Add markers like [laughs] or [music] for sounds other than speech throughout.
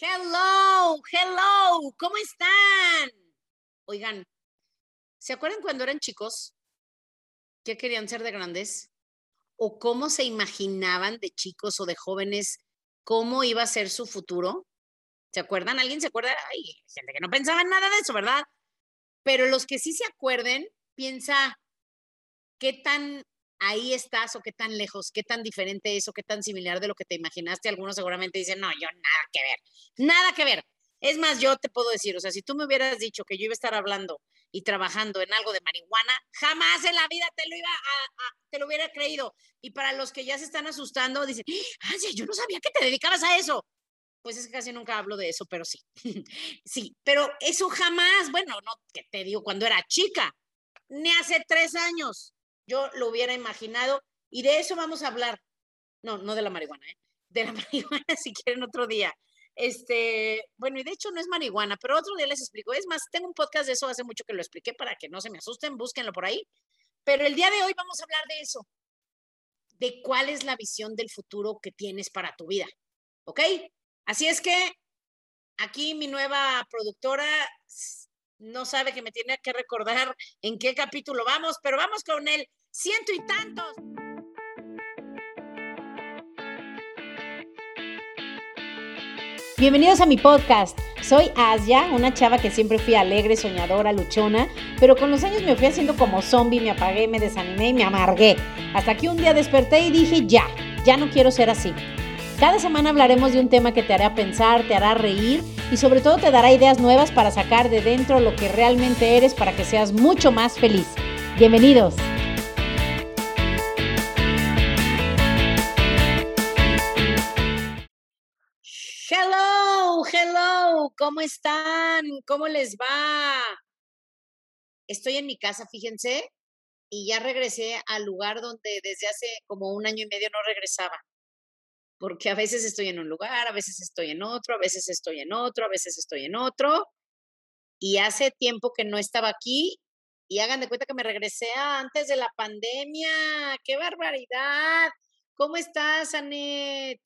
Hello, hello, ¿cómo están? Oigan, ¿se acuerdan cuando eran chicos? ¿Qué querían ser de grandes? ¿O cómo se imaginaban de chicos o de jóvenes cómo iba a ser su futuro? ¿Se acuerdan? ¿Alguien se acuerda? Hay gente que no pensaba en nada de eso, ¿verdad? Pero los que sí se acuerden, piensa qué tan ahí estás o qué tan lejos, qué tan diferente es o qué tan similar de lo que te imaginaste. Algunos seguramente dicen, no, yo nada que ver, nada que ver. Es más, yo te puedo decir, o sea, si tú me hubieras dicho que yo iba a estar hablando y trabajando en algo de marihuana, jamás en la vida te lo iba te lo hubiera creído. Y para los que ya se están asustando, dicen, ah, yo no sabía que te dedicabas a eso. Pues es que casi nunca hablo de eso, pero sí. [laughs] sí, pero eso jamás, bueno, no, que te digo, cuando era chica, ni hace tres años, yo lo hubiera imaginado y de eso vamos a hablar. No, no de la marihuana, ¿eh? De la [laughs] marihuana si quieren otro día. Este, bueno, y de hecho no es marihuana, pero otro día les explico. Es más, tengo un podcast de eso hace mucho que lo expliqué para que no se me asusten, búsquenlo por ahí. Pero el día de hoy vamos a hablar de eso, de cuál es la visión del futuro que tienes para tu vida. ¿Ok? Así es que aquí mi nueva productora no sabe que me tiene que recordar en qué capítulo vamos, pero vamos con el ciento y tantos. Bienvenidos a mi podcast. Soy Asia, una chava que siempre fui alegre, soñadora, luchona, pero con los años me fui haciendo como zombie, me apagué, me desanimé y me amargué. Hasta que un día desperté y dije, ya, ya no quiero ser así. Cada semana hablaremos de un tema que te hará pensar, te hará reír y sobre todo te dará ideas nuevas para sacar de dentro lo que realmente eres para que seas mucho más feliz. Bienvenidos. Hello, hello, ¿cómo están? ¿Cómo les va? Estoy en mi casa, fíjense, y ya regresé al lugar donde desde hace como un año y medio no regresaba porque a veces estoy en un lugar, a veces estoy en otro, a veces estoy en otro, a veces estoy en otro. Y hace tiempo que no estaba aquí y hagan de cuenta que me regresé antes de la pandemia. ¡Qué barbaridad! ¿Cómo estás, Anet?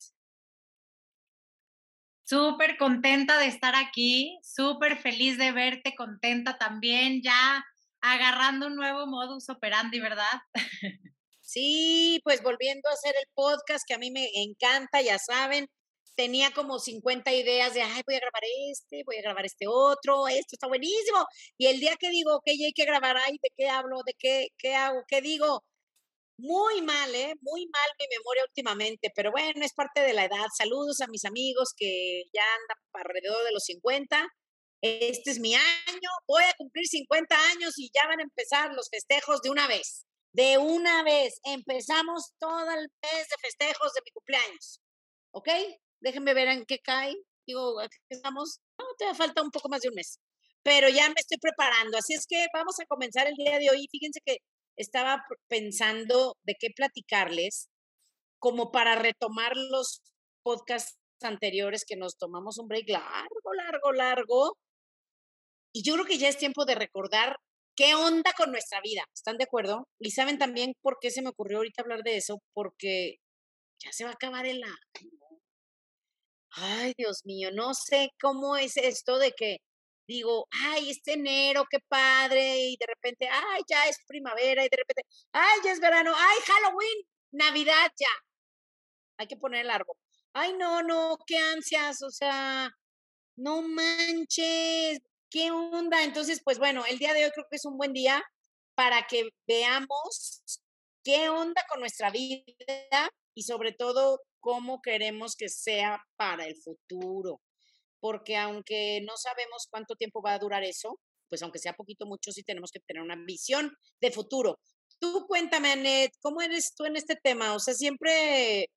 Súper contenta de estar aquí, súper feliz de verte, contenta también, ya agarrando un nuevo modus operandi, ¿verdad? [laughs] Sí, pues volviendo a hacer el podcast que a mí me encanta, ya saben, tenía como 50 ideas de, ay, voy a grabar este, voy a grabar este otro, esto está buenísimo. Y el día que digo, ok, hay que grabar, ay, ¿de qué hablo? ¿De qué, qué hago? ¿Qué digo? Muy mal, ¿eh? Muy mal mi memoria últimamente, pero bueno, es parte de la edad. Saludos a mis amigos que ya andan alrededor de los 50. Este es mi año, voy a cumplir 50 años y ya van a empezar los festejos de una vez de una vez. Empezamos todo el mes de festejos de mi cumpleaños. ¿Ok? Déjenme ver en qué cae. Digo, aquí estamos. No, te falta un poco más de un mes. Pero ya me estoy preparando. Así es que vamos a comenzar el día de hoy. Fíjense que estaba pensando de qué platicarles, como para retomar los podcasts anteriores que nos tomamos un break largo, largo, largo. Y yo creo que ya es tiempo de recordar ¿Qué onda con nuestra vida? ¿Están de acuerdo? Y saben también por qué se me ocurrió ahorita hablar de eso, porque ya se va a acabar el año. Ay, Dios mío, no sé cómo es esto de que digo, ay, este enero, qué padre, y de repente, ay, ya es primavera, y de repente, ay, ya es verano, ay, Halloween, Navidad, ya. Hay que poner el árbol. Ay, no, no, qué ansias, o sea, no manches, ¿Qué onda? Entonces, pues bueno, el día de hoy creo que es un buen día para que veamos qué onda con nuestra vida y sobre todo cómo queremos que sea para el futuro. Porque aunque no sabemos cuánto tiempo va a durar eso, pues aunque sea poquito, mucho, sí tenemos que tener una visión de futuro. Tú cuéntame, Anet, ¿cómo eres tú en este tema? O sea, siempre,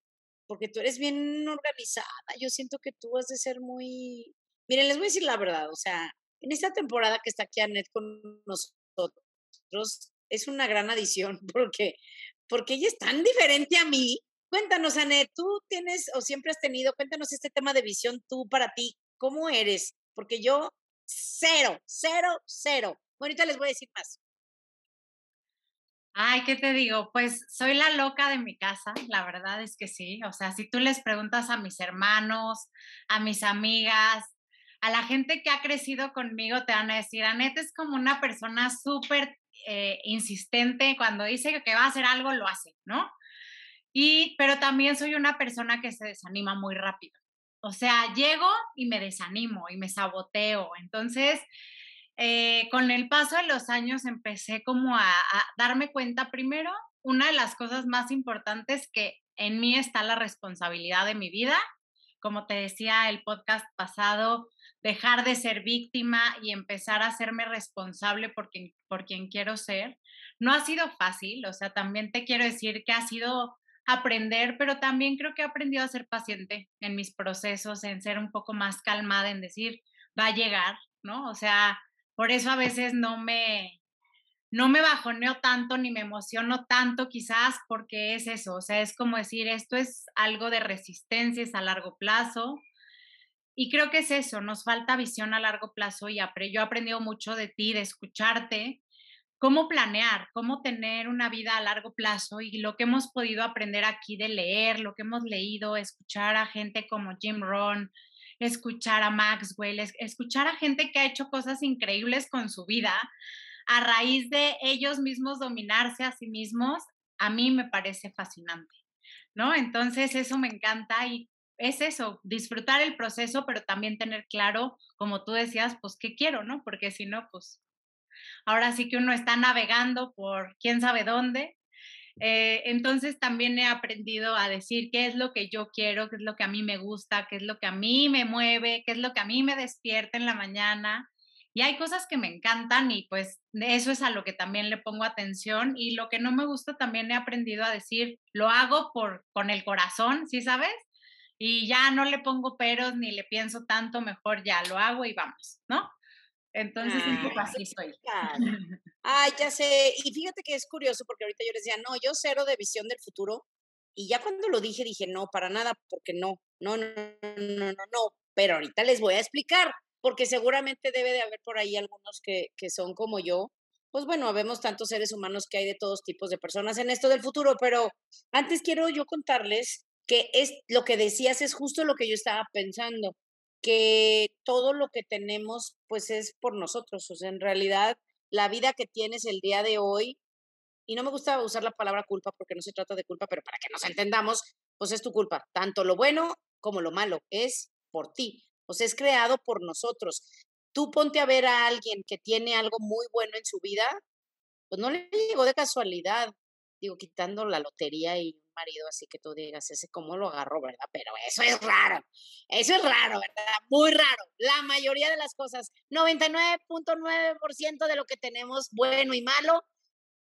porque tú eres bien organizada, yo siento que tú has de ser muy... Miren, les voy a decir la verdad, o sea, en esta temporada que está aquí Anet con nosotros, es una gran adición [laughs] porque, porque ella es tan diferente a mí. Cuéntanos, Anet, tú tienes o siempre has tenido, cuéntanos este tema de visión tú para ti, ¿cómo eres? Porque yo, cero, cero, cero. Bueno, ahorita les voy a decir más. Ay, ¿qué te digo? Pues soy la loca de mi casa, la verdad es que sí. O sea, si tú les preguntas a mis hermanos, a mis amigas, a la gente que ha crecido conmigo, te van a decir, Anette es como una persona súper eh, insistente, cuando dice que va a hacer algo, lo hace, ¿no? Y, pero también soy una persona que se desanima muy rápido. O sea, llego y me desanimo y me saboteo. Entonces, eh, con el paso de los años empecé como a, a, darme cuenta primero, una de las cosas más importantes que en mí está la responsabilidad de mi vida. Como te decía el podcast pasado, dejar de ser víctima y empezar a hacerme responsable por quien, por quien quiero ser. No ha sido fácil, o sea, también te quiero decir que ha sido aprender, pero también creo que he aprendido a ser paciente en mis procesos, en ser un poco más calmada, en decir, va a llegar, ¿no? O sea, por eso a veces no me, no me bajoneo tanto ni me emociono tanto quizás porque es eso, o sea, es como decir, esto es algo de resistencia, es a largo plazo, y creo que es eso, nos falta visión a largo plazo y yo he aprendido mucho de ti, de escucharte, cómo planear, cómo tener una vida a largo plazo y lo que hemos podido aprender aquí de leer, lo que hemos leído, escuchar a gente como Jim Rohn, escuchar a Maxwell, escuchar a gente que ha hecho cosas increíbles con su vida a raíz de ellos mismos dominarse a sí mismos, a mí me parece fascinante, ¿no? Entonces eso me encanta y es eso, disfrutar el proceso, pero también tener claro, como tú decías, pues qué quiero, ¿no? Porque si no, pues ahora sí que uno está navegando por quién sabe dónde. Eh, entonces también he aprendido a decir qué es lo que yo quiero, qué es lo que a mí me gusta, qué es lo que a mí me mueve, qué es lo que a mí me despierta en la mañana. Y hay cosas que me encantan y pues eso es a lo que también le pongo atención y lo que no me gusta también he aprendido a decir, lo hago por con el corazón, ¿sí sabes? y ya no le pongo peros ni le pienso tanto, mejor ya lo hago y vamos, ¿no? Entonces, un poco así soy. [laughs] Ay, ya sé. Y fíjate que es curioso porque ahorita yo les decía, no, yo cero de visión del futuro. Y ya cuando lo dije, dije, no, para nada, porque no, no, no, no, no, no. Pero ahorita les voy a explicar, porque seguramente debe de haber por ahí algunos que, que son como yo. Pues bueno, vemos tantos seres humanos que hay de todos tipos de personas en esto del futuro, pero antes quiero yo contarles que es lo que decías es justo lo que yo estaba pensando, que todo lo que tenemos pues es por nosotros, o sea, en realidad la vida que tienes el día de hoy, y no me gusta usar la palabra culpa porque no se trata de culpa, pero para que nos entendamos, pues es tu culpa, tanto lo bueno como lo malo, es por ti, o sea, es creado por nosotros. Tú ponte a ver a alguien que tiene algo muy bueno en su vida, pues no le llegó de casualidad, digo, quitando la lotería y marido, así que tú digas, ese cómo lo agarró, ¿verdad? Pero eso es raro, eso es raro, ¿verdad? Muy raro. La mayoría de las cosas, 99.9% de lo que tenemos, bueno y malo,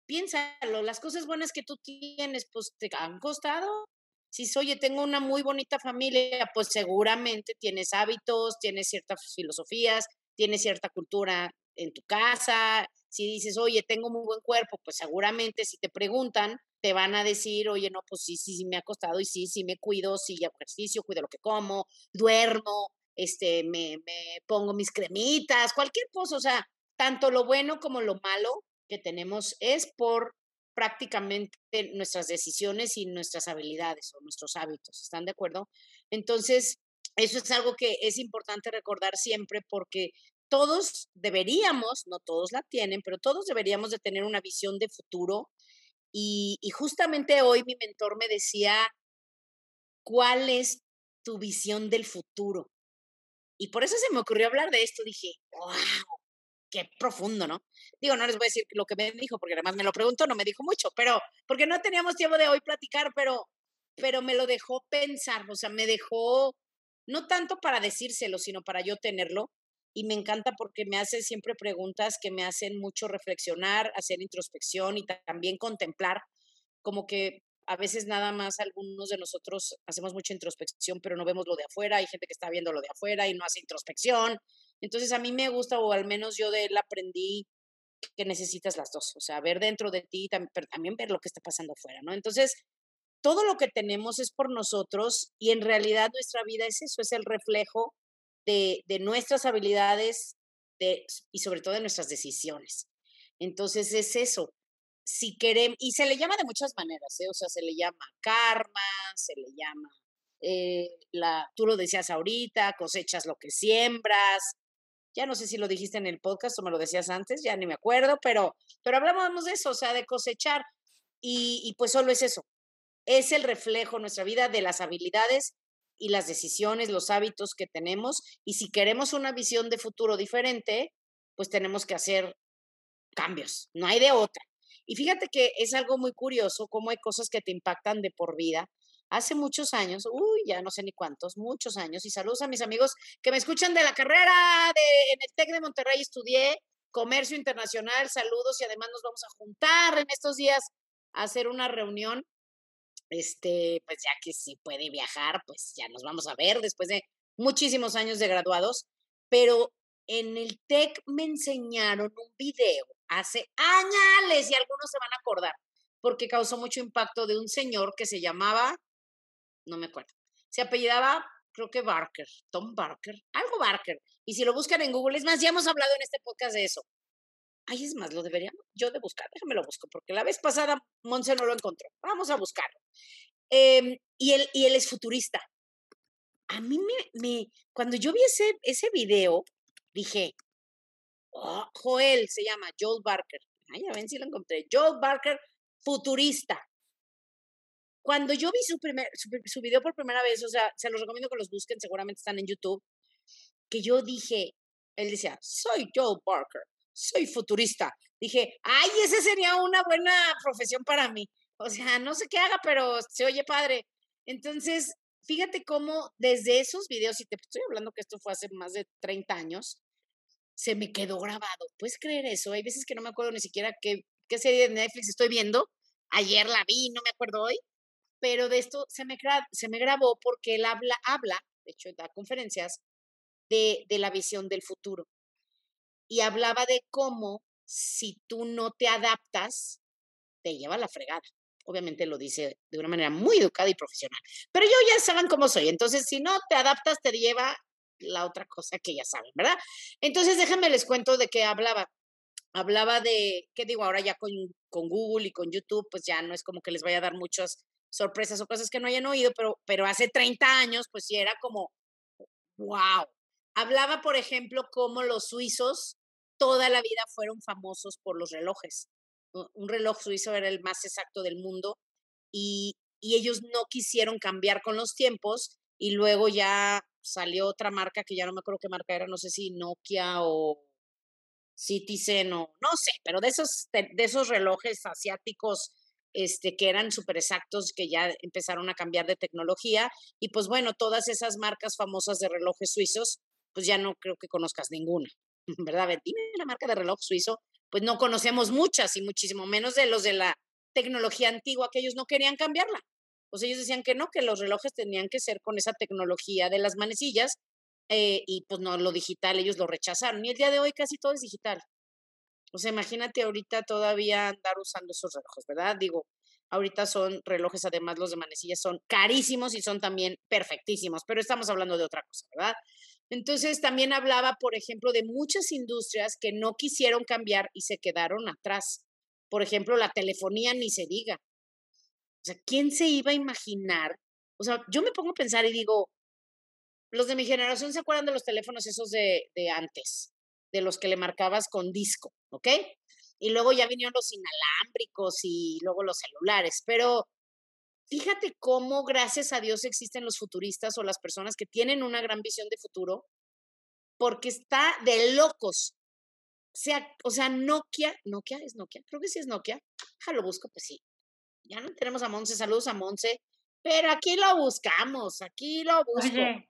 piénsalo, las cosas buenas que tú tienes, pues te han costado. Si oye, tengo una muy bonita familia, pues seguramente tienes hábitos, tienes ciertas filosofías, tienes cierta cultura en tu casa. Si dices, oye, tengo muy buen cuerpo, pues seguramente si te preguntan, te van a decir, oye, no, pues sí, sí, sí me ha costado y sí, sí me cuido, sí hago ejercicio, cuido lo que como, duermo, este, me, me pongo mis cremitas, cualquier cosa, o sea, tanto lo bueno como lo malo que tenemos es por prácticamente nuestras decisiones y nuestras habilidades o nuestros hábitos, ¿están de acuerdo? Entonces, eso es algo que es importante recordar siempre porque todos deberíamos, no todos la tienen, pero todos deberíamos de tener una visión de futuro y, justamente hoy mi mentor me decía, ¿cuál es tu visión del futuro? Y por eso se me ocurrió hablar de esto. Dije, wow, qué profundo, ¿no? Digo, no les voy a decir lo que me dijo, porque además me lo preguntó, no me dijo mucho, pero porque no teníamos tiempo de hoy platicar, pero, pero me lo dejó pensar, o sea, me dejó, no tanto para decírselo, sino para yo tenerlo, y me encanta porque me hace siempre preguntas que me hacen mucho reflexionar, hacer introspección y también contemplar, como que a veces nada más algunos de nosotros hacemos mucha introspección, pero no vemos lo de afuera, hay gente que está viendo lo de afuera y no hace introspección. Entonces a mí me gusta, o al menos yo de él aprendí que necesitas las dos, o sea, ver dentro de ti, pero también ver lo que está pasando afuera, ¿no? Entonces, todo lo que tenemos es por nosotros y en realidad nuestra vida es eso, es el reflejo de, nuestras habilidades de, y sobre todo de nuestras decisiones. Entonces es eso. si queremos, y se le llama de muchas maneras, ¿eh? o sea, se le llama karma, se le llama, eh, la, tú lo decías ahorita, cosechas lo que siembras, ya no sé si lo dijiste en el podcast o me lo decías antes, ya ni me acuerdo, pero, pero hablábamos de eso, o sea, de cosechar, y, y pues solo es eso, es el reflejo en nuestra vida de las habilidades y las decisiones, los hábitos que tenemos, y si queremos una visión de futuro diferente, pues tenemos que hacer cambios, no hay de otra. Y fíjate que es algo muy curioso cómo hay cosas que te impactan de por vida. Hace muchos años, uy, ya no sé ni cuántos, muchos años, y saludos a mis amigos que me escuchan de la carrera de, en el TEC de Monterrey, estudié comercio internacional, saludos y además nos vamos a juntar en estos días a hacer una reunión, este, pues ya que si puede viajar, pues ya nos vamos a ver después de muchísimos años de graduados, pero en el TEC me enseñaron un video hace años y algunos se van a acordar, porque causó mucho impacto de un señor que se llamaba, no me acuerdo, se apellidaba, creo que Barker, Tom Barker, algo Barker. Y si lo buscan en Google, es más, ya hemos hablado en este podcast de eso. Ay, es más, lo debería yo de buscar, déjame lo busco, porque la vez pasada Monse no lo encontró. Vamos a buscarlo. Em, y, él, y él es futurista. A mí me, me, cuando yo vi ese, ese video, dije, Oh, Joel se llama, Joel Barker. Ay, a ver si lo encontré. Joel Barker, futurista. Cuando yo vi su, primer, su, video por primera vez, o sea, se los recomiendo que los busquen, seguramente están en YouTube, que yo dije, él decía, soy Joel Barker, soy futurista. Dije, ay, esa sería una buena profesión para mí. O sea, no sé qué haga, pero se oye padre. Entonces, fíjate cómo desde esos videos, y te estoy hablando que esto fue hace más de 30 años, se me quedó grabado. ¿Puedes creer eso? Hay veces que no me acuerdo ni siquiera qué, qué serie de Netflix estoy viendo. Ayer la vi, no me acuerdo hoy, pero de esto se me, se me grabó porque él habla, habla, de hecho da conferencias, de, de la visión del futuro. Y hablaba de cómo si tú no te adaptas, te lleva la fregada. Obviamente lo dice de una manera muy educada y profesional. Pero yo ya saben cómo soy. Entonces, si no te adaptas, te lleva la otra cosa que ya saben, ¿verdad? Entonces, déjenme les cuento de qué hablaba. Hablaba de, ¿qué digo? Ahora ya con, con Google y con YouTube, pues ya no es como que les vaya a dar muchas sorpresas o cosas que no hayan oído, pero, pero hace 30 años, pues sí era como, wow. Hablaba, por ejemplo, cómo los suizos toda la vida fueron famosos por los relojes. Un reloj suizo era el más exacto del mundo y, y ellos no quisieron cambiar con los tiempos y luego ya salió otra marca que ya no me acuerdo qué marca era, no sé si Nokia o Citizen o no sé, pero de esos, de, esos relojes asiáticos este, que eran súper exactos, que ya empezaron a cambiar de tecnología. Y pues bueno, todas esas marcas famosas de relojes suizos, pues ya no creo que conozcas ninguna, [laughs] ¿verdad? Dime la marca de reloj suizo, pues no conocemos muchas y muchísimo menos de los de la tecnología antigua que ellos no querían cambiarla pues ellos decían que no, que los relojes tenían que ser con esa tecnología de las manecillas eh, y pues no, lo digital ellos lo rechazaron. Y el día de hoy casi todo es digital. O sea, imagínate ahorita todavía andar usando esos relojes, ¿verdad? Digo, ahorita son relojes, además los de manecillas son carísimos y son también perfectísimos, pero estamos hablando de otra cosa, ¿verdad? Entonces también hablaba, por ejemplo, de muchas industrias que no quisieron cambiar y se quedaron atrás. Por ejemplo, la telefonía ni se diga. O sea, ¿quién se iba a imaginar? O sea, yo me pongo a pensar y digo, los de mi generación se acuerdan de los teléfonos esos de, de antes, de los que le marcabas con disco, ¿ok? Y luego ya vinieron los inalámbricos y luego los celulares, pero fíjate cómo gracias a Dios existen los futuristas o las personas que tienen una gran visión de futuro, porque está de locos. O sea, o sea, Nokia, Nokia es Nokia, creo que sí es Nokia. Ja, lo busco, pues sí ya no tenemos a Monse, saludos a Monse, pero aquí lo buscamos, aquí lo busco. Oye,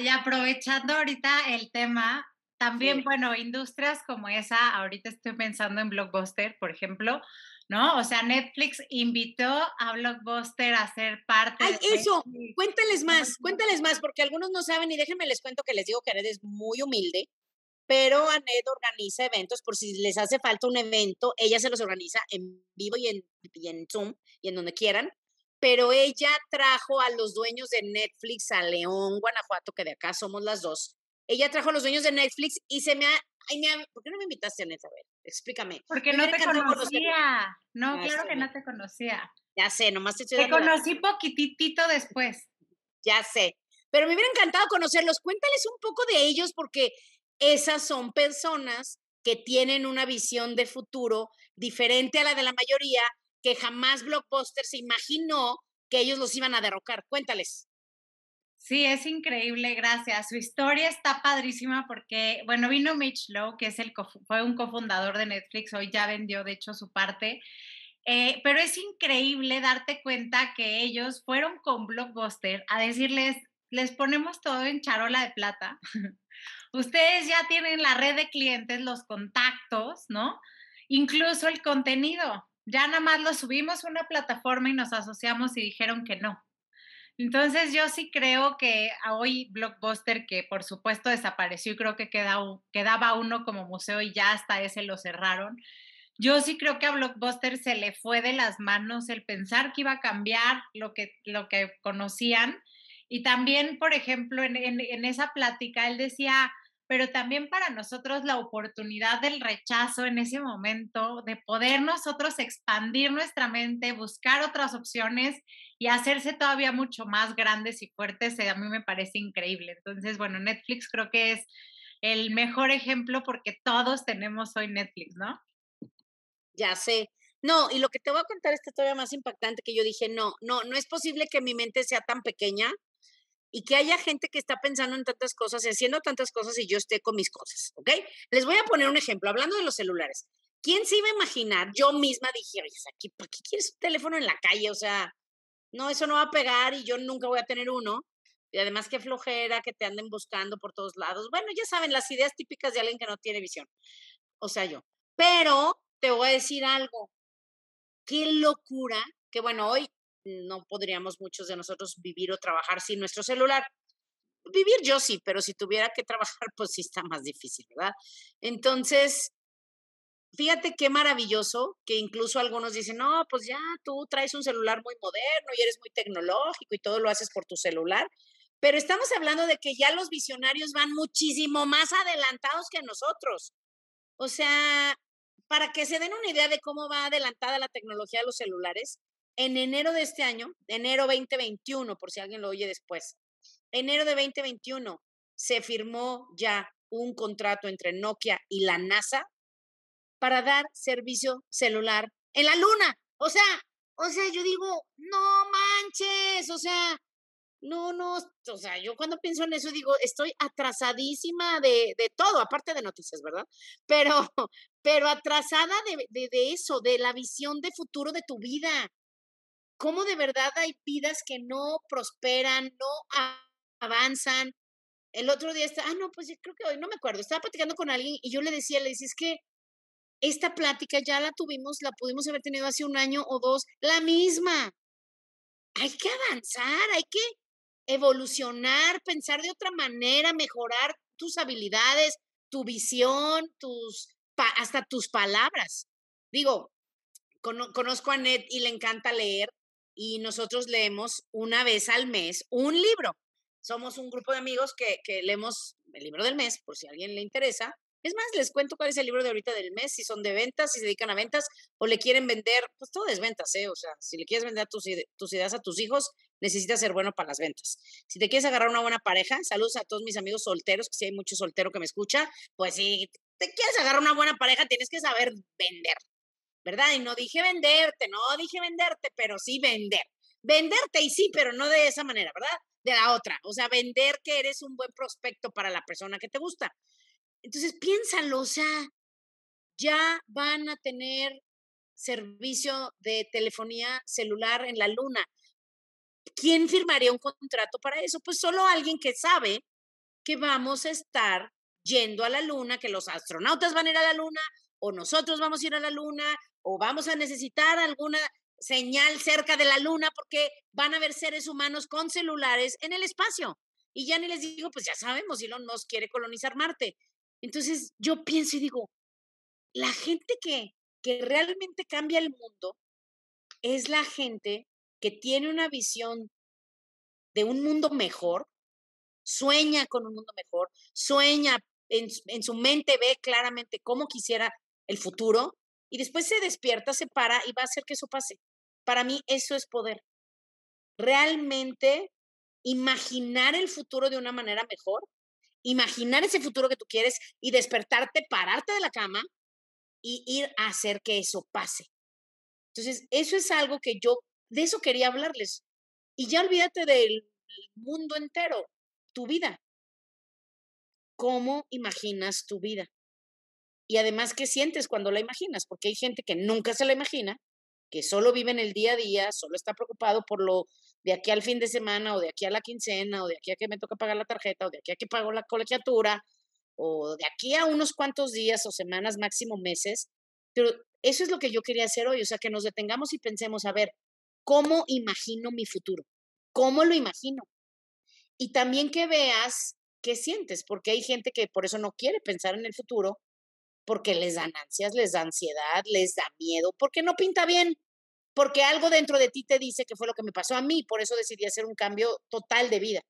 y aprovechando ahorita el tema, también, bueno, industrias como esa, ahorita estoy pensando en Blockbuster, por ejemplo, ¿no? O sea, Netflix invitó a Blockbuster a ser parte Ay, eso, cuéntales más, cuéntales más, porque algunos no saben y déjenme les cuento que les digo que eres muy humilde pero Anet organiza eventos por si les hace falta un evento, ella se los organiza en vivo y en, en Zoom y en donde quieran, pero ella trajo a los dueños de Netflix a León, Guanajuato, que de acá somos las dos. Ella trajo a los dueños de Netflix y se me ¿por qué no me invitaste a neta? A ver, explícame. Porque no te conocía. No, ah, claro que no te conocía. Ya sé, nomás te estoy Te conocí poquitito después. Ya sé. Pero me hubiera encantado conocerlos. Cuéntales un poco de ellos porque esas son personas que tienen una visión de futuro diferente a la de la mayoría, que jamás Blockbuster se imaginó que ellos los iban a derrocar. Cuéntales. Sí, es increíble, gracias. Su historia está padrísima porque, bueno, vino Mitch Lowe, que es el fue un cofundador de Netflix, hoy ya vendió, de hecho, su parte. Eh, pero es increíble darte cuenta que ellos fueron con Blockbuster a decirles, les ponemos todo en charola de plata. [laughs] Ustedes ya tienen la red de clientes, los contactos, ¿no? Incluso el contenido. Ya nada más lo subimos a una plataforma y nos asociamos y dijeron que no. Entonces yo sí creo que hoy Blockbuster, que por supuesto desapareció y creo que quedaba uno como museo y ya hasta ese lo cerraron, yo sí creo que a Blockbuster se le fue de las manos el pensar que iba a cambiar lo que, lo que conocían. Y también, por ejemplo, en, en esa plática, él decía, pero también para nosotros la oportunidad del rechazo en ese momento, de poder nosotros expandir nuestra mente, buscar otras opciones y hacerse todavía mucho más grandes y fuertes, eh, a mí me parece increíble. Entonces, bueno, Netflix creo que es el mejor ejemplo porque todos tenemos hoy Netflix, ¿no? Ya sé. No, y lo que te voy a contar es todavía más impactante que yo dije, no, no, no es posible que mi mente sea tan pequeña y que haya gente que está pensando en tantas cosas y haciendo tantas cosas y yo esté con mis cosas, ¿ok? Les voy a poner un ejemplo, hablando de los celulares. ¿Quién se iba a imaginar? Yo misma dije, oye, ¿para qué quieres un teléfono en la calle? O sea, no, eso no va a pegar y yo nunca voy a tener uno. Y además, qué flojera que te anden buscando por todos lados. Bueno, ya saben, las ideas típicas de alguien que no tiene visión. O sea, yo. Pero te voy a decir algo. Qué locura que, bueno, hoy no podríamos muchos de nosotros vivir o trabajar sin nuestro celular. Vivir yo sí, pero si tuviera que trabajar, [laughs] pues sí está más difícil, ¿verdad? Entonces, fíjate qué maravilloso que incluso algunos dicen, no, pues ya tú traes un celular muy moderno y eres muy tecnológico y todo lo haces por tu celular. Pero estamos hablando de que ya los visionarios van muchísimo más adelantados que nosotros. O sea, para que se den una idea de cómo va adelantada la tecnología de los celulares, en enero de este año, enero 2021, por si alguien lo oye después, enero de 2021 se firmó ya un contrato entre Nokia y la NASA para dar servicio celular en la luna. O sea, o sea, yo digo, no manches, o sea, no, no, o sea, yo cuando pienso en eso digo, estoy atrasadísima de, de todo, aparte de noticias, ¿verdad? Pero, [laughs] pero atrasada de, de, de, eso, de la visión de futuro de tu vida cómo de verdad hay vidas que no prosperan, no avanzan. El otro día está, ah, no, pues creo que hoy no me acuerdo, estaba platicando con alguien y yo le decía, le decía, es que esta plática ya la tuvimos, la pudimos haber tenido hace un año o dos, la misma. Hay que avanzar, hay que evolucionar, pensar de otra manera, mejorar tus habilidades, tu visión, tus, hasta tus palabras. Digo, conozco a Ned y le encanta leer y nosotros leemos una vez al mes un libro. Somos un grupo de amigos que, que leemos el libro del mes, por si a alguien le interesa. Es más, les cuento cuál es el libro de ahorita del mes, si son de ventas, si se dedican a ventas o le quieren vender, pues todo es ventas, ¿eh? O sea, si le quieres vender tus, tus ideas a tus hijos, necesitas ser bueno para las ventas. Si te quieres agarrar una buena pareja, saludos a todos mis amigos solteros, que si hay mucho soltero que me escucha, pues si te quieres agarrar una buena pareja, tienes que saber vender. ¿Verdad? Y no dije venderte, no dije venderte, pero sí vender. Venderte y sí, pero no de esa manera, ¿verdad? De la otra. O sea, vender que eres un buen prospecto para la persona que te gusta. Entonces, piénsalo, o sea, ya van a tener servicio de telefonía celular en la luna. ¿Quién firmaría un contrato para eso? Pues solo alguien que sabe que vamos a estar yendo a la luna, que los astronautas van a ir a la luna, o nosotros vamos a ir a la luna, o vamos a necesitar alguna señal cerca de la luna porque van a haber seres humanos con celulares en el espacio. Y ya ni les digo, pues ya sabemos, Elon Musk quiere colonizar Marte. Entonces yo pienso y digo, la gente que, que realmente cambia el mundo es la gente que tiene una visión de un mundo mejor, sueña con un mundo mejor, sueña en, en su mente ve claramente cómo quisiera el futuro y después se despierta, se para y va a hacer que eso pase. Para mí eso es poder. Realmente imaginar el futuro de una manera mejor, imaginar ese futuro que tú quieres y despertarte, pararte de la cama y ir a hacer que eso pase. Entonces, eso es algo que yo, de eso quería hablarles. Y ya olvídate del mundo entero, tu vida. ¿Cómo imaginas tu vida? Y además, ¿qué sientes cuando la imaginas? Porque hay gente que nunca se la imagina, que solo vive en el día a día, solo está preocupado por lo de aquí al fin de semana o de aquí a la quincena o de aquí a que me toca pagar la tarjeta o de aquí a que pago la colegiatura o de aquí a unos cuantos días o semanas, máximo meses. Pero eso es lo que yo quería hacer hoy, o sea, que nos detengamos y pensemos, a ver, ¿cómo imagino mi futuro? ¿Cómo lo imagino? Y también que veas qué sientes, porque hay gente que por eso no quiere pensar en el futuro porque les dan ansias, les da ansiedad, les da miedo, porque no pinta bien, porque algo dentro de ti te dice que fue lo que me pasó a mí, por eso decidí hacer un cambio total de vida.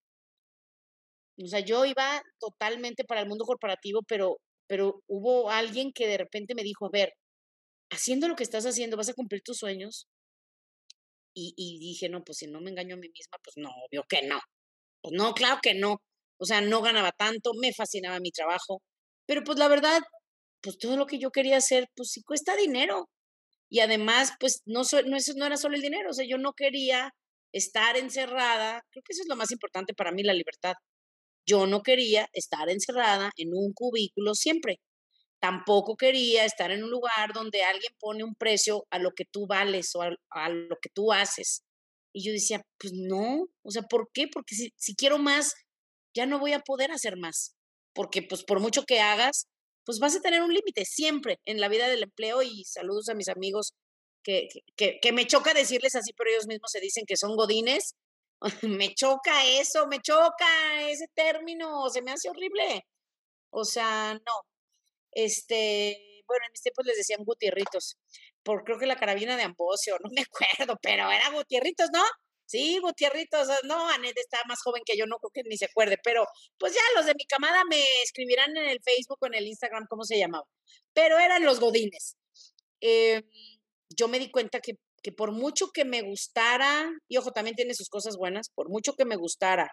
O sea, yo iba totalmente para el mundo corporativo, pero, pero hubo alguien que de repente me dijo, a ver, haciendo lo que estás haciendo, ¿vas a cumplir tus sueños? Y, y dije, no, pues si no me engaño a mí misma, pues no, obvio que no. Pues no, claro que no. O sea, no ganaba tanto, me fascinaba mi trabajo, pero pues la verdad, pues todo lo que yo quería hacer, pues sí cuesta dinero. Y además, pues no, no, eso no era solo el dinero, o sea, yo no quería estar encerrada, creo que eso es lo más importante para mí, la libertad. Yo no quería estar encerrada en un cubículo siempre. Tampoco quería estar en un lugar donde alguien pone un precio a lo que tú vales o a, lo que tú haces. Y yo decía, pues no, o sea, ¿por qué? Porque si, si quiero más, ya no voy a poder hacer más. Porque pues por mucho que hagas, pues vas a tener un límite siempre en la vida del empleo y saludos a mis amigos que, que, que, me choca decirles así, pero ellos mismos se dicen que son godines. [laughs] me choca eso, me choca ese término, se me hace horrible. O sea, no. Este, bueno, en mis tiempos les decían gutierritos, por creo que la carabina de Ambocio, [laughs] no me acuerdo, pero era gutierritos, ¿no? Sí, Gutierritos, no, Anet está más joven que yo, no creo que ni se acuerde, pero pues ya los de mi camada me escribirán en el Facebook o en el Instagram cómo se llamaba. Pero eran los godines. Em, yo me di cuenta que, que por mucho que me gustara, y ojo, también tiene sus cosas buenas, por mucho que me gustara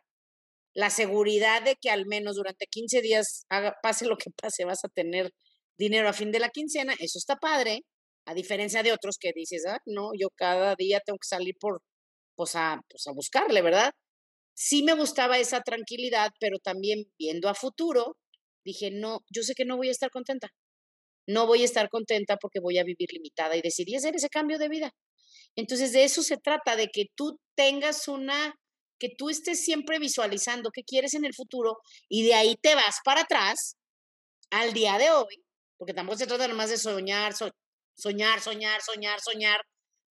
la seguridad de que al menos durante 15 días, pase lo que [laughs] pase, vas a tener dinero a fin de la quincena, eso está padre, a diferencia de otros que dices, ah, no, yo cada día tengo que salir por pues a, pues a buscarle, ¿verdad? Sí me gustaba esa tranquilidad, pero también viendo a futuro, dije, no, yo sé que no voy a estar contenta. No voy a estar contenta porque voy a vivir limitada y decidí hacer ese cambio de vida. Entonces, de eso se trata, de que tú tengas una, que tú estés siempre visualizando qué quieres en el futuro y de ahí te vas para atrás al día de hoy, porque tampoco se trata nomás de soñar, soñar, soñar, soñar, soñar,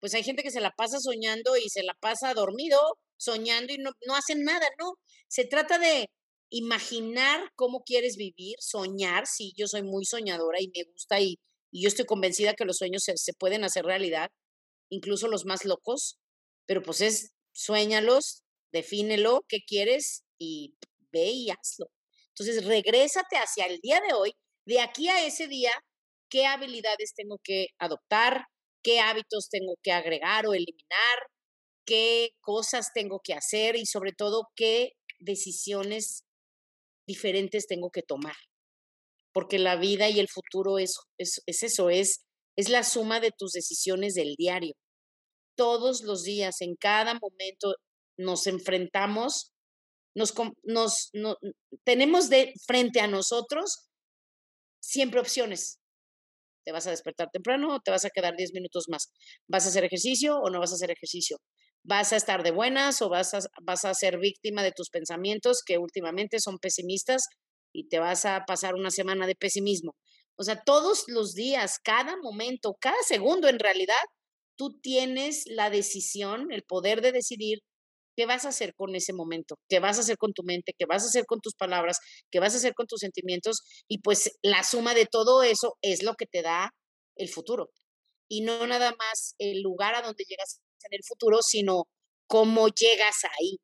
pues hay gente que se la pasa soñando y se la pasa dormido, soñando y no, no hacen nada, ¿no? Se trata de imaginar cómo quieres vivir, soñar, sí, yo soy muy soñadora y me gusta y, y yo estoy convencida que los sueños se, se, pueden hacer realidad, incluso los más locos, pero pues es, sueñalos, defínelo, qué quieres y ve y hazlo. Entonces, regrésate hacia el día de hoy, de aquí a ese día, qué habilidades tengo que adoptar, qué hábitos tengo que agregar o eliminar, qué cosas tengo que hacer y sobre todo qué decisiones diferentes tengo que tomar. Porque la vida y el futuro es, es, eso, es, es la suma de tus decisiones del diario. Todos los días, en cada momento, nos enfrentamos, nos, nos tenemos de frente a nosotros siempre opciones te vas a despertar temprano o te vas a quedar 10 minutos más. ¿Vas a hacer ejercicio o no vas a hacer ejercicio? ¿Vas a estar de buenas o vas a, vas a ser víctima de tus pensamientos que últimamente son pesimistas y te vas a pasar una semana de pesimismo? O sea, todos los días, cada momento, cada segundo en realidad, tú tienes la decisión, el poder de decidir ¿Qué vas a hacer con ese momento? ¿Qué vas a hacer con tu mente? ¿Qué vas a hacer con tus palabras? ¿Qué vas a hacer con tus sentimientos? Y pues la suma de todo eso es lo que te da el futuro. Y no nada más el lugar a donde llegas en el futuro, sino cómo llegas ahí,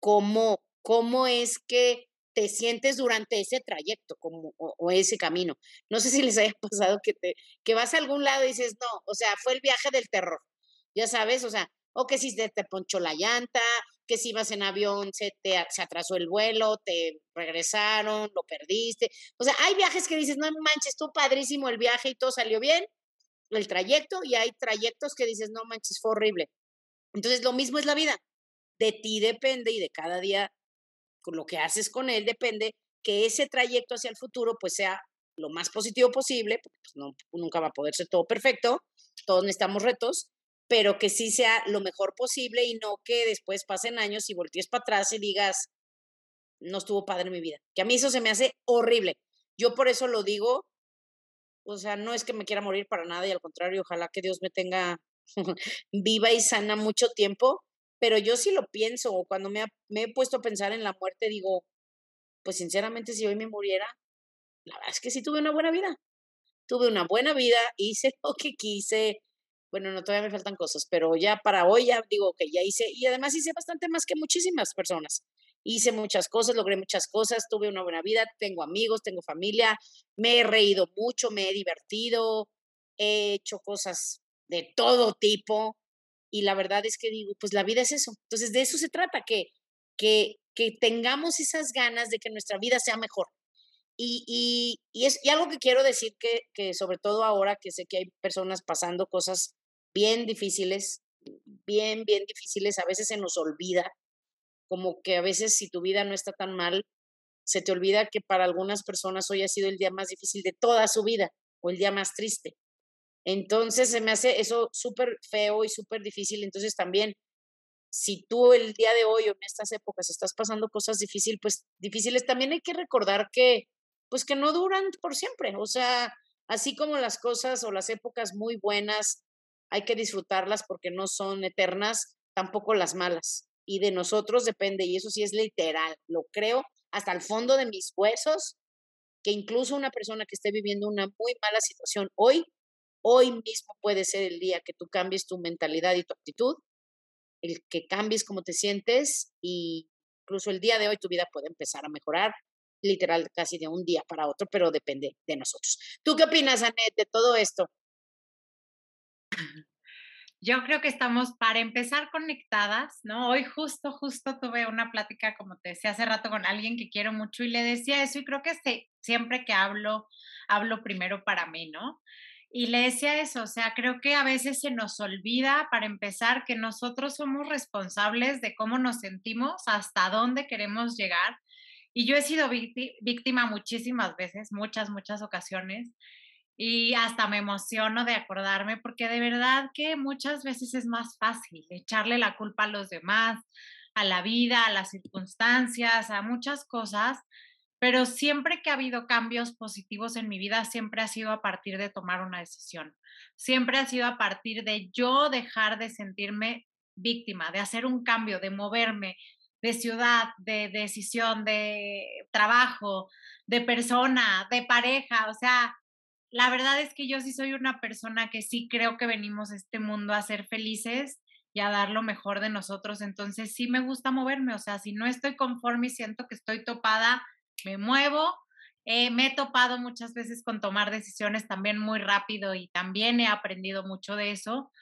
cómo, cómo es que te sientes durante ese trayecto como, o, ese camino. No sé si les haya [laughs] pasado que, te, que vas a algún lado y dices, no, o sea, fue el viaje del terror, ya sabes, o sea, o que si te, te ponchó la llanta, que si ibas en avión se te se atrasó el vuelo, te regresaron, lo perdiste. O sea, hay viajes que dices, no manches, estuvo padrísimo el viaje y todo salió bien, el trayecto, y hay trayectos que dices, no manches, fue horrible. Entonces, lo mismo es la vida. De ti depende y de cada día, con lo que haces con él, depende que ese trayecto hacia el futuro, pues sea lo más positivo posible, porque pues, no, nunca va a poder ser todo perfecto, todos necesitamos retos, pero que sí sea lo mejor posible y no que después pasen años y voltees para atrás y digas, no estuvo padre mi vida. Que a mí eso se me hace horrible. Yo por eso lo digo, o sea, no es que me quiera morir para nada y al contrario, ojalá que Dios me tenga [laughs] viva y sana mucho tiempo, pero yo sí lo pienso, o cuando me, me he puesto a pensar en la muerte, digo, pues sinceramente si hoy me muriera, la verdad es que sí tuve una buena vida. Tuve una buena vida, [laughs] hice lo que quise, bueno, no, todavía me faltan cosas, pero ya para hoy ya digo que ya hice, y además hice bastante más que muchísimas personas. Hice muchas cosas, logré muchas cosas, tuve una buena vida, tengo amigos, tengo familia, me he reído mucho, me he divertido, he hecho cosas de todo tipo, y la verdad es que digo, pues la vida es eso. Entonces, de eso se trata, que, que, que tengamos esas ganas de que nuestra vida sea mejor. Y, y, y, es, y algo que quiero decir que, que sobre todo ahora que sé que hay personas pasando cosas bien difíciles, bien, bien difíciles, a veces se nos olvida, como que a veces si tu vida no está tan mal, se te olvida que para algunas personas hoy ha sido el día más difícil de toda su vida o el día más triste. Entonces se me hace eso súper feo y súper difícil. Entonces también, si tú el día de hoy o en estas épocas estás pasando cosas difíciles, pues difíciles, también hay que recordar que, pues que no duran por siempre. O sea, así como las cosas o las épocas muy buenas hay que disfrutarlas porque no son eternas, tampoco las malas. Y de nosotros depende, y eso sí es literal, lo creo hasta el fondo de mis huesos, que incluso una persona que esté viviendo una muy mala situación hoy, hoy mismo puede ser el día que tú cambies tu mentalidad y tu actitud, el que cambies cómo te sientes y incluso el día de hoy tu vida puede empezar a mejorar, literal casi de un día para otro, pero depende de nosotros. ¿Tú qué opinas, Anet, de todo esto? Yo creo que estamos para empezar conectadas, ¿no? Hoy justo, justo tuve una plática, como te decía hace rato, con alguien que quiero mucho y le decía eso y creo que siempre que hablo, hablo primero para mí, ¿no? Y le decía eso, o sea, creo que a veces se nos olvida, para empezar, que nosotros somos responsables de cómo nos sentimos, hasta dónde queremos llegar. Y yo he sido víctima muchísimas veces, muchas, muchas ocasiones y hasta me emociono de acordarme porque de verdad que muchas veces es más fácil echarle la culpa a los demás, a la vida, a las circunstancias, a muchas cosas, pero siempre que ha habido cambios positivos en mi vida, siempre ha sido a partir de tomar una decisión, siempre ha sido a partir de yo dejar de sentirme víctima, de hacer un cambio, de moverme de ciudad, de decisión, de trabajo, de persona, de pareja, o sea, la verdad es que yo sí soy una persona que sí creo que venimos a este mundo a ser felices y a dar lo mejor de nosotros. Entonces sí me gusta moverme, o sea, si no estoy conforme y siento que estoy topada, me muevo. Eh, me he topado muchas veces con tomar decisiones también muy rápido y también he aprendido mucho de eso,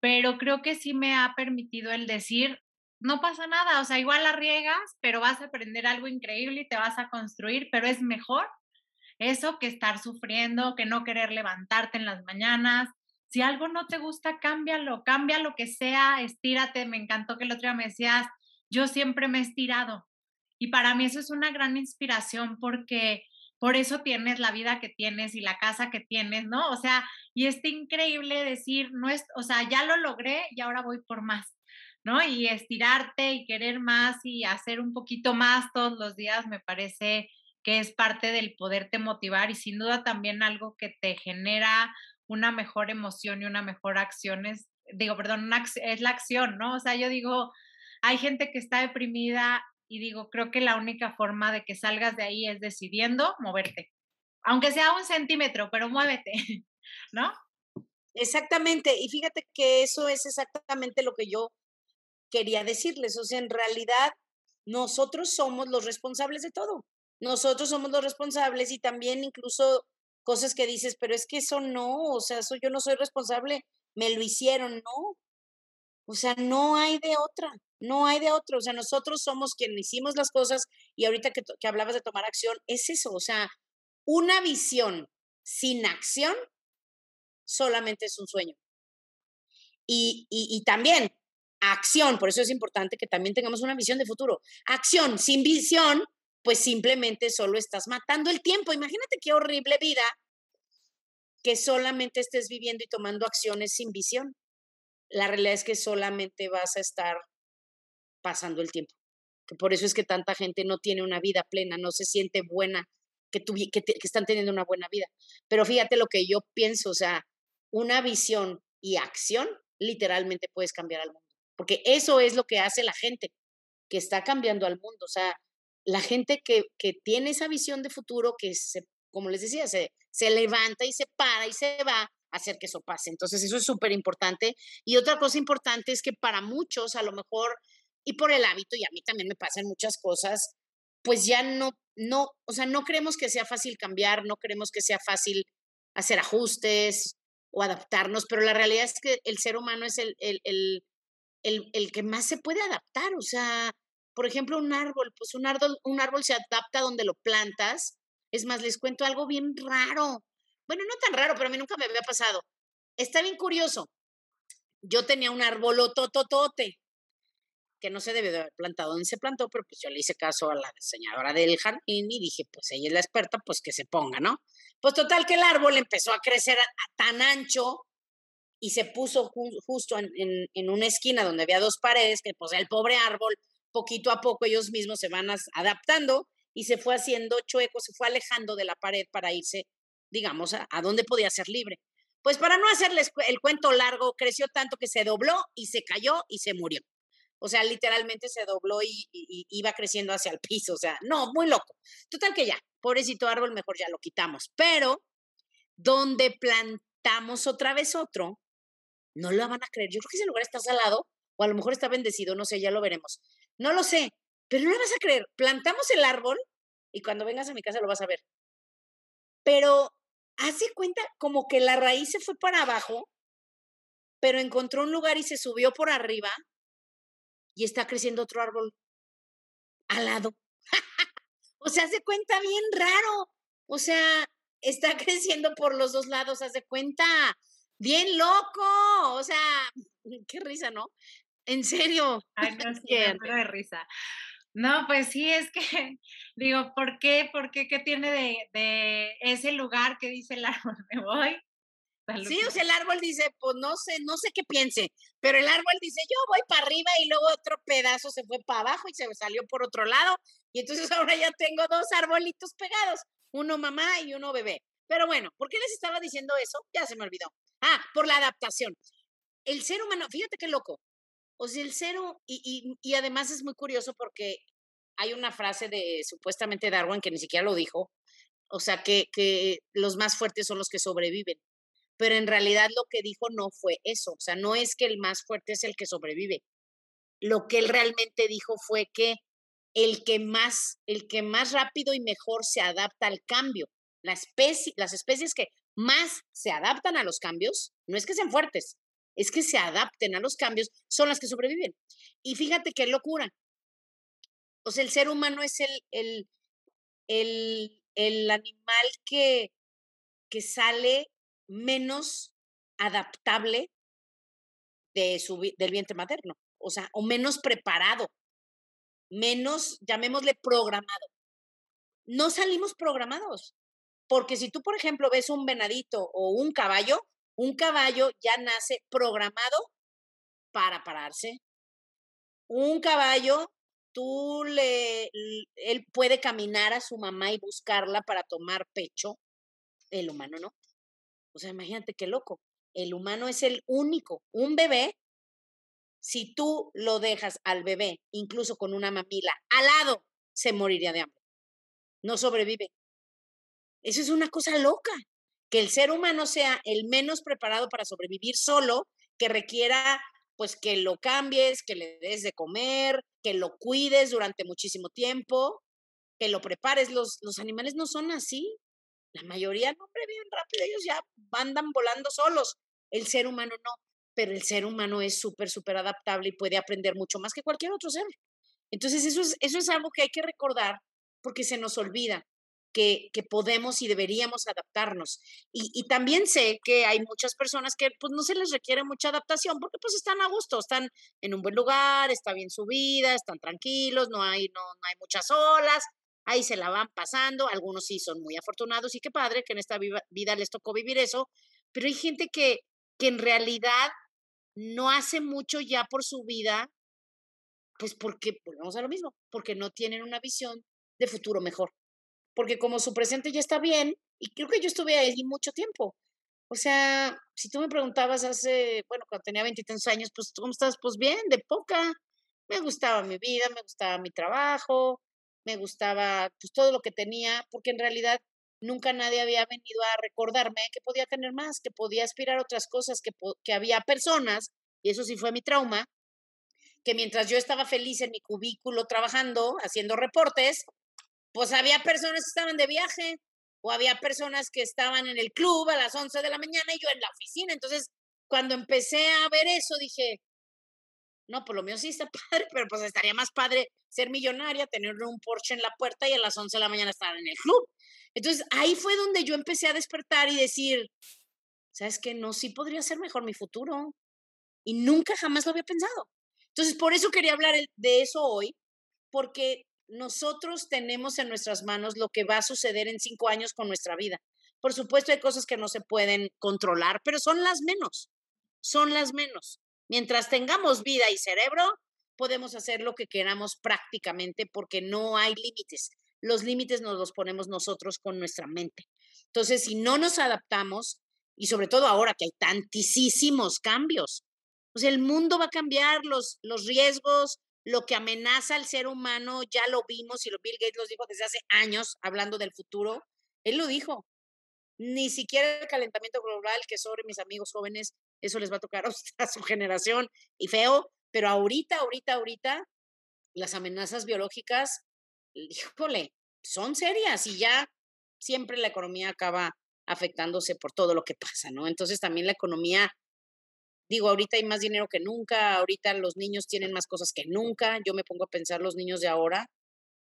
pero creo que sí me ha permitido el decir, no pasa nada, o sea, igual la riegas, pero vas a aprender algo increíble y te vas a construir, pero es mejor eso que estar sufriendo, que no querer levantarte en las mañanas. Si algo no te gusta, cámbialo, cambia lo que sea, estírate. Me encantó que el otro día me decías, yo siempre me he estirado. Y para mí eso es una gran inspiración porque por eso tienes la vida que tienes y la casa que tienes, ¿no? O sea, y es increíble decir, no es, o sea, ya lo logré y ahora voy por más, ¿no? Y estirarte y querer más y hacer un poquito más todos los días me parece que es parte del poderte motivar y sin duda también algo que te genera una mejor emoción y una mejor acción es, digo, perdón, es la acción, ¿no? O sea, yo digo, hay gente que está deprimida y digo, creo que la única forma de que salgas de ahí es decidiendo moverte, aunque sea un centímetro, pero muévete, [laughs] ¿no? Exactamente, y fíjate que eso es exactamente lo que yo quería decirles, o sea, en realidad nosotros somos los responsables de todo. Nosotros somos los responsables y también incluso cosas que dices, pero es que eso no, o sea, eso yo no soy responsable, me lo hicieron, no. O sea, no hay de otra, no hay de otra. O sea, nosotros somos quienes hicimos las cosas y ahorita que, que hablabas de tomar acción, es eso, o sea, una visión sin acción solamente es un sueño. Y, y, y, también acción, por eso es importante que también tengamos una visión de futuro. Acción sin visión, pues simplemente solo estás matando el tiempo. Imagínate qué horrible vida que solamente estés viviendo y tomando acciones sin visión. La realidad es que solamente vas a estar pasando el tiempo. Que por eso es que tanta gente no tiene una vida plena, no se siente buena, que, que, que están teniendo una buena vida. Pero fíjate lo que yo pienso, o sea, una visión y acción literalmente puedes cambiar al mundo. Porque eso es lo que hace la gente que está cambiando al mundo. O sea, la gente que, que tiene esa visión de futuro, que se, como les decía, se, se levanta y se para y se va a hacer que eso pase. Entonces, eso es súper importante. Y otra cosa importante es que para muchos, a lo mejor, y por el hábito, y a mí también me pasan muchas cosas, pues ya no, no, o sea, no creemos que sea fácil cambiar, no creemos que sea fácil hacer ajustes o adaptarnos, pero la realidad es que el ser humano es el, el, el, el, el que más se puede adaptar. O sea, por ejemplo, un árbol, pues un árbol, un árbol se adapta donde lo plantas. Es más, les cuento algo bien raro. Bueno, no tan raro, pero a mí nunca me había pasado. Está bien curioso. Yo tenía un árbol tototote que no se debe de haber plantado donde se plantó, pero pues yo le hice caso a la diseñadora del jardín y dije, pues ella es la experta, pues que se ponga, ¿no? Pues total que el árbol empezó a crecer tan ancho y se puso justo en, en, una esquina donde había dos paredes, que pues el pobre árbol, poquito a poco ellos mismos se van adaptando y se fue haciendo chueco, se fue alejando de la pared para irse, digamos, a, a donde podía ser libre. Pues para no hacerles el cuento largo, creció tanto que se dobló y se cayó y se murió. O sea, literalmente se dobló y, y, iba creciendo hacia el piso. O sea, no, muy loco. Total que ya, pobrecito árbol, mejor ya lo quitamos. Pero donde plantamos otra vez otro, no lo van a creer. Yo creo que ese lugar está salado o a lo mejor está bendecido, no sé, ya lo veremos. No lo sé, pero no lo vas a creer. Plantamos el árbol y cuando vengas a mi casa lo vas a ver. Pero hace cuenta como que la raíz se fue para abajo, pero encontró un lugar y se subió por arriba y está creciendo otro árbol al lado. [laughs] o sea, hace cuenta bien raro. O sea, está [laughs] creciendo por los dos lados, hace cuenta bien loco. O sea, [laughs] qué risa, ¿no? En serio. [laughs] Ay, no, sí, de risa. No, pues sí, es que [laughs] digo, ¿por qué? ¿Por qué? ¿Qué tiene de, de ese lugar que dice el árbol? [laughs] Me voy. Sí, o sea, el árbol dice, pues no sé, no sé qué piense, pero el árbol dice, yo voy para arriba y luego otro pedazo se fue para abajo y se salió por otro lado. Y entonces ahora ya tengo dos arbolitos pegados, uno mamá y uno bebé. Pero bueno, ¿por qué les estaba diciendo eso? Ya se me olvidó. Ah, por la adaptación. El ser humano, fíjate qué loco. O sea, el cero, y, y, además es muy curioso porque hay una frase de supuestamente Darwin que ni siquiera lo dijo, o sea, que, que los más fuertes son los que sobreviven. Pero en realidad lo que dijo no fue eso, o sea, no es que el más fuerte es el que sobrevive. Lo que él realmente dijo fue que el que más, el que más rápido y mejor se adapta al cambio, la especie, las especies que más se adaptan a los cambios, no es que sean fuertes, es que se adapten a los cambios, son las que sobreviven. Y fíjate qué locura. O sea, el ser humano es el, el, el, el animal que, que sale menos adaptable de su, del vientre materno, o sea, o menos preparado, menos, llamémosle programado. No salimos programados, porque si tú, por ejemplo, ves un venadito o un caballo, un caballo ya nace programado para pararse. Un caballo, tú le, él puede caminar a su mamá y buscarla para tomar pecho. El humano no. O sea, imagínate qué loco. El humano es el único. Un bebé, si tú lo dejas al bebé, incluso con una mamila al lado, se moriría de hambre. No sobrevive. Eso es una cosa loca. Que el ser humano sea el menos preparado para sobrevivir solo, que requiera pues que lo cambies, que le des de comer, que lo cuides durante muchísimo tiempo. que lo prepares. Los, los animales no son así. La mayoría, no, bien rápido, ellos ya andan volando solos. El ser humano no, pero el ser humano es súper, súper adaptable y puede aprender mucho más que cualquier otro ser. Entonces, eso es, eso es algo que hay que recordar porque se nos olvida que, podemos y deberíamos adaptarnos. Y, y, también sé que hay muchas personas que pues no se les requiere mucha adaptación porque pues están a gusto, están en un buen lugar, está bien su vida, están tranquilos, no hay, no, no hay muchas olas, ahí se la van pasando, algunos sí son muy afortunados y qué padre que en esta vida les tocó vivir eso, pero hay gente que, que en realidad no hace mucho ya por su vida, pues porque, volvemos a lo mismo, porque no tienen una visión de futuro mejor. Porque como su presente ya está bien, y creo que yo estuve ahí mucho tiempo. O sea, si tú me preguntabas hace, bueno, cuando tenía 23 años, pues, ¿cómo estás? Pues bien, de poca. Me gustaba mi vida, me gustaba mi trabajo, me gustaba pues todo lo que tenía, porque en realidad nunca nadie había venido a recordarme que podía tener más, que podía aspirar a otras cosas, que, que había personas, y eso sí fue mi trauma, que mientras yo estaba feliz en mi cubículo trabajando, haciendo reportes, pues había personas que estaban de viaje o había personas que estaban en el club a las 11 de la mañana y yo en la oficina. Entonces, cuando empecé a ver eso, dije, no, pues lo mío sí está [laughs] padre, pero pues estaría más padre ser millonaria, tener un Porsche en la puerta y a las 11 de la mañana estar en el club. Entonces, ahí fue donde yo empecé a despertar y decir, ¿sabes qué? No, sí podría ser mejor mi futuro. Y nunca jamás lo había pensado. Entonces, por eso quería hablar de eso hoy, porque nosotros tenemos en nuestras manos lo que va a suceder en cinco años con nuestra vida. Por supuesto, hay cosas que no se pueden controlar, pero son las menos, son las menos. Mientras tengamos vida y cerebro, podemos hacer lo que queramos prácticamente porque no hay límites. Los límites nos los ponemos nosotros con nuestra mente. Entonces, si no nos adaptamos, y sobre todo ahora que hay tantísimos cambios, pues el mundo va a cambiar, los, los riesgos, lo que amenaza al ser humano, ya lo vimos y Bill Gates lo dijo desde hace años, hablando del futuro. Él lo dijo. Ni siquiera el calentamiento global, que sobre mis amigos jóvenes eso les va a tocar [laughs] a, su generación y feo, pero ahorita, ahorita, ahorita, las amenazas biológicas, híjole, son serias y ya siempre la economía acaba afectándose por todo lo que pasa, ¿no? Entonces también la economía, digo, ahorita hay más dinero que nunca, ahorita los niños tienen más cosas que nunca, yo me pongo a pensar los niños de ahora,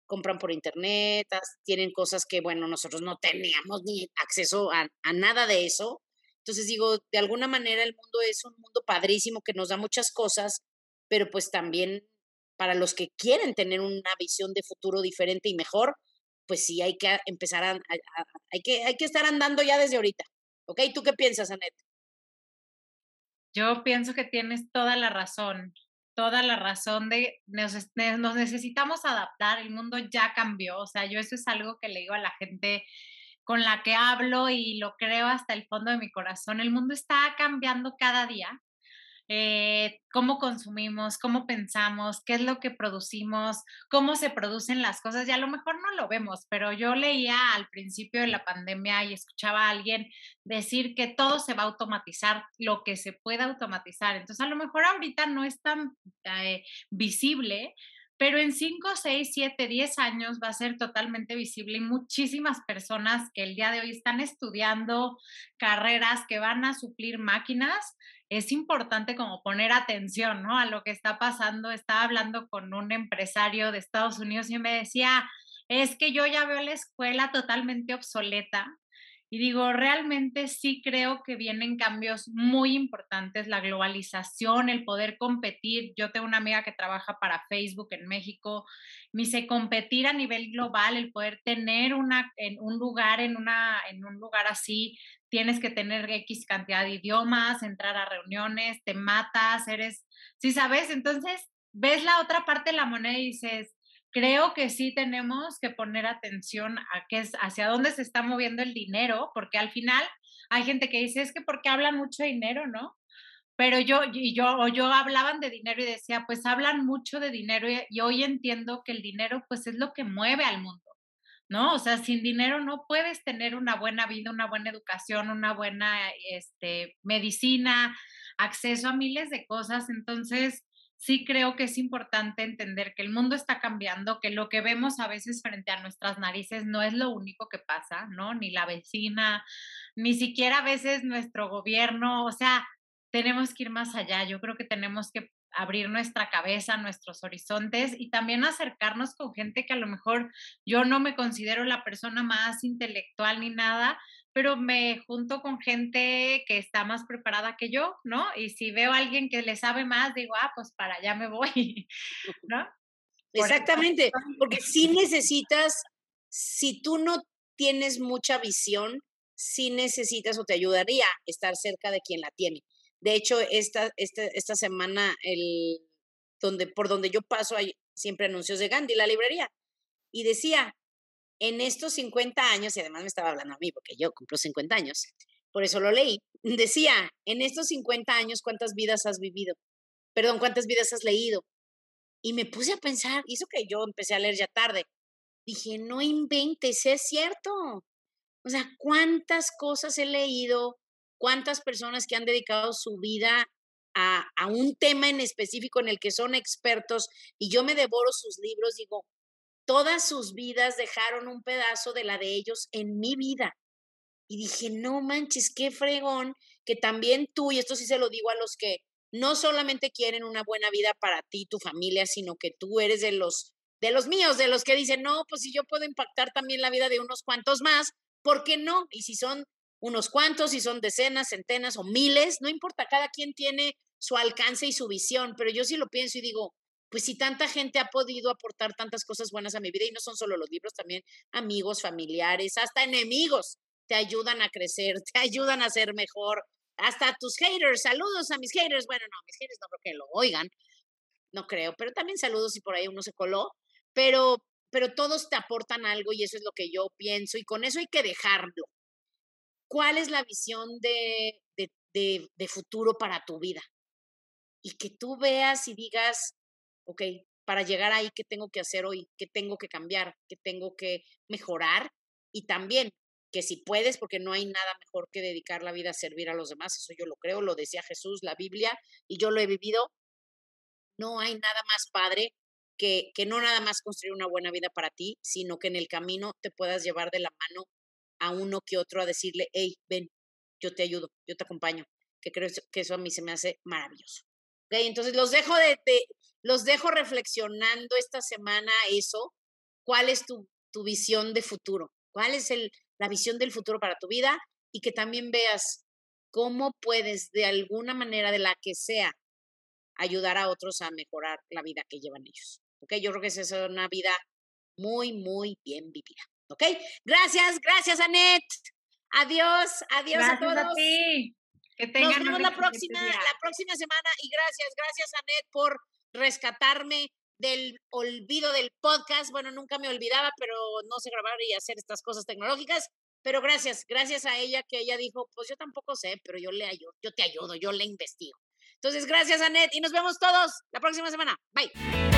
compran por internet, tienen cosas que, bueno, nosotros no teníamos ni acceso a, nada de eso, entonces digo, de alguna manera el mundo es un mundo padrísimo que nos da muchas cosas, pero pues también para los que quieren tener una visión de futuro diferente y mejor, pues sí hay que empezar a, hay, que, hay que estar andando ya desde ahorita. ¿Ok? ¿Tú qué piensas, Anet? Yo pienso que tienes toda la razón, toda la razón de nos, nos necesitamos adaptar, el mundo ya cambió, o sea, yo eso es algo que le digo a la gente con la que hablo y lo creo hasta el fondo de mi corazón. El mundo está cambiando cada día. Eh, cómo consumimos, cómo pensamos, qué es lo que producimos, cómo se producen las cosas. Y a lo mejor no lo vemos, pero yo leía al principio de la pandemia y escuchaba a alguien decir que todo se va a automatizar, lo que se pueda automatizar. Entonces, a lo mejor ahorita no es tan eh, visible, pero en 5, 6, 7, 10 años va a ser totalmente visible y muchísimas personas que el día de hoy están estudiando carreras que van a suplir máquinas, es importante como poner atención, ¿no? A lo que está pasando. Estaba hablando con un empresario de Estados Unidos y me decía, es que yo ya veo la escuela totalmente obsoleta y digo, realmente sí creo que vienen cambios muy importantes, la globalización, el poder competir. Yo tengo una amiga que trabaja para Facebook en México, me dice competir a nivel global, el poder tener una, en un lugar, en, una, en un lugar así, tienes que tener X cantidad de idiomas, entrar a reuniones, te matas, eres, sí sabes, entonces ves la otra parte de la moneda y dices, creo que sí tenemos que poner atención a qué es, hacia dónde se está moviendo el dinero, porque al final hay gente que dice, es que porque hablan mucho dinero, ¿no? Pero yo, y yo, o yo hablaban de dinero y decía, pues hablan mucho de dinero y, y hoy entiendo que el dinero pues es lo que mueve al mundo, ¿no? O sea, sin dinero no puedes tener una buena vida, una buena educación, una buena este, medicina, acceso a miles de cosas. Entonces, sí creo que es importante entender que el mundo está cambiando, que lo que vemos a veces frente a nuestras narices no es lo único que pasa, ¿no? Ni la vecina, ni siquiera a veces nuestro gobierno, o sea, tenemos que ir más allá. Yo creo que tenemos que abrir nuestra cabeza, nuestros horizontes y también acercarnos con gente que a lo mejor yo no me considero la persona más intelectual ni nada, pero me junto con gente que está más preparada que yo, ¿no? Y si veo a alguien que le sabe más, digo, ah, pues para allá me voy, [laughs] ¿no? Exactamente, porque [laughs] si necesitas, si tú no tienes mucha visión, sí necesitas o te ayudaría estar cerca de quien la tiene. De hecho, esta, esta, esta semana, el, donde, por donde yo paso, hay siempre anuncios de Gandhi, la librería. Y decía, en estos 50 años, y además me estaba hablando a mí porque yo cumplo 50 años, por eso lo leí, [laughs] decía, en estos 50 años, ¿cuántas vidas has vivido? Perdón, ¿cuántas vidas has leído? Y me puse a pensar, hizo que yo empecé a leer ya tarde. Dije, no inventes, es cierto. O sea, ¿cuántas cosas he leído? ¿Cuántas personas que han dedicado su vida a, a, un tema en específico en el que son expertos y yo me devoro sus libros? Digo, todas sus vidas dejaron un pedazo de la de ellos en mi vida. Y dije, no manches, qué fregón, que también tú, y esto sí se lo digo a los que no solamente quieren una buena vida para ti, tu familia, sino que tú eres de los de los míos, de los que dicen, "No, pues si yo puedo impactar también la vida de unos cuantos más, ¿por qué no?" Y si son unos cuantos, si son decenas, centenas o miles, no importa, cada quien tiene su alcance y su visión, pero yo sí lo pienso y digo, pues si tanta gente ha podido aportar tantas cosas buenas a mi vida y no son solo los libros, también amigos, familiares, hasta enemigos te ayudan a crecer, [laughs] te ayudan a ser mejor, hasta tus haters, saludos a mis haters, bueno, no, mis haters no creo que lo oigan, no creo, pero también saludos si por ahí uno se coló, pero, pero todos te aportan algo y eso es lo que yo pienso y con eso hay que dejarlo. ¿Cuál es la visión de, de, de, futuro para tu vida? Y que tú veas y digas, ok, para llegar ahí, ¿qué tengo que hacer hoy? ¿Qué tengo que cambiar? ¿Qué tengo que mejorar? Y también que si puedes, porque no hay nada mejor que dedicar la vida a servir a los demás, eso yo lo creo, lo decía Jesús, la Biblia, y yo lo he vivido, no hay nada más padre que, que no nada más construir una buena vida para ti, sino que en el camino te puedas llevar de la mano a uno que otro a decirle, hey, ven, yo te ayudo, yo te acompaño, que creo que eso a mí se me hace maravilloso. Okay, entonces los dejo de, los dejo reflexionando esta semana eso. ¿Cuál es tu, tu visión de futuro? ¿Cuál es el, la visión del futuro para tu vida? Y que también veas cómo puedes, de alguna manera, de la que sea, ayudar a otros a mejorar la vida que llevan ellos. ¿Ok? Yo creo que esa es una vida muy, muy bien vivida. ¿Ok? Gracias, gracias, Anet. Adiós, adiós a todos. A ti. Que tengan Nos vemos la próxima, la próxima semana y gracias, gracias, Anet, por rescatarme del olvido del podcast. Bueno, nunca me olvidaba, pero no sé grabar y hacer estas cosas tecnológicas. Pero gracias, gracias a ella que ella dijo, pues yo tampoco sé, pero yo le ayudo, yo te ayudo, yo le investigo. Entonces, gracias, Anet, y nos vemos todos la próxima semana. Bye.